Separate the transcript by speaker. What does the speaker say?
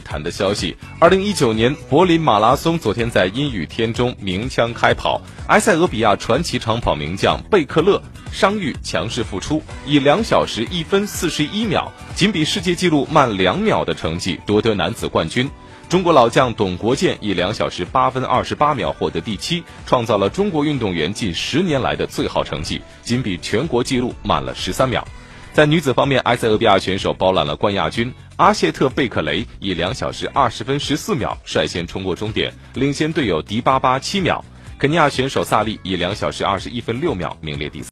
Speaker 1: 谈的消息，二零一九年柏林马拉松昨天在阴雨天中鸣枪开跑，埃塞俄比亚传奇长跑名将贝克勒伤愈强势复出，以两小时一分四十一秒，仅比世界纪录慢两秒的成绩夺得男子冠军。中国老将董国建以两小时八分二十八秒获得第七，创造了中国运动员近十年来的最好成绩，仅比全国纪录慢了十三秒。在女子方面，埃塞俄比亚选手包揽了冠亚军。阿谢特贝克雷以两小时二十分十四秒率先冲过终点，领先队友迪巴巴七秒。肯尼亚选手萨利以两小时二十一分六秒名列第三。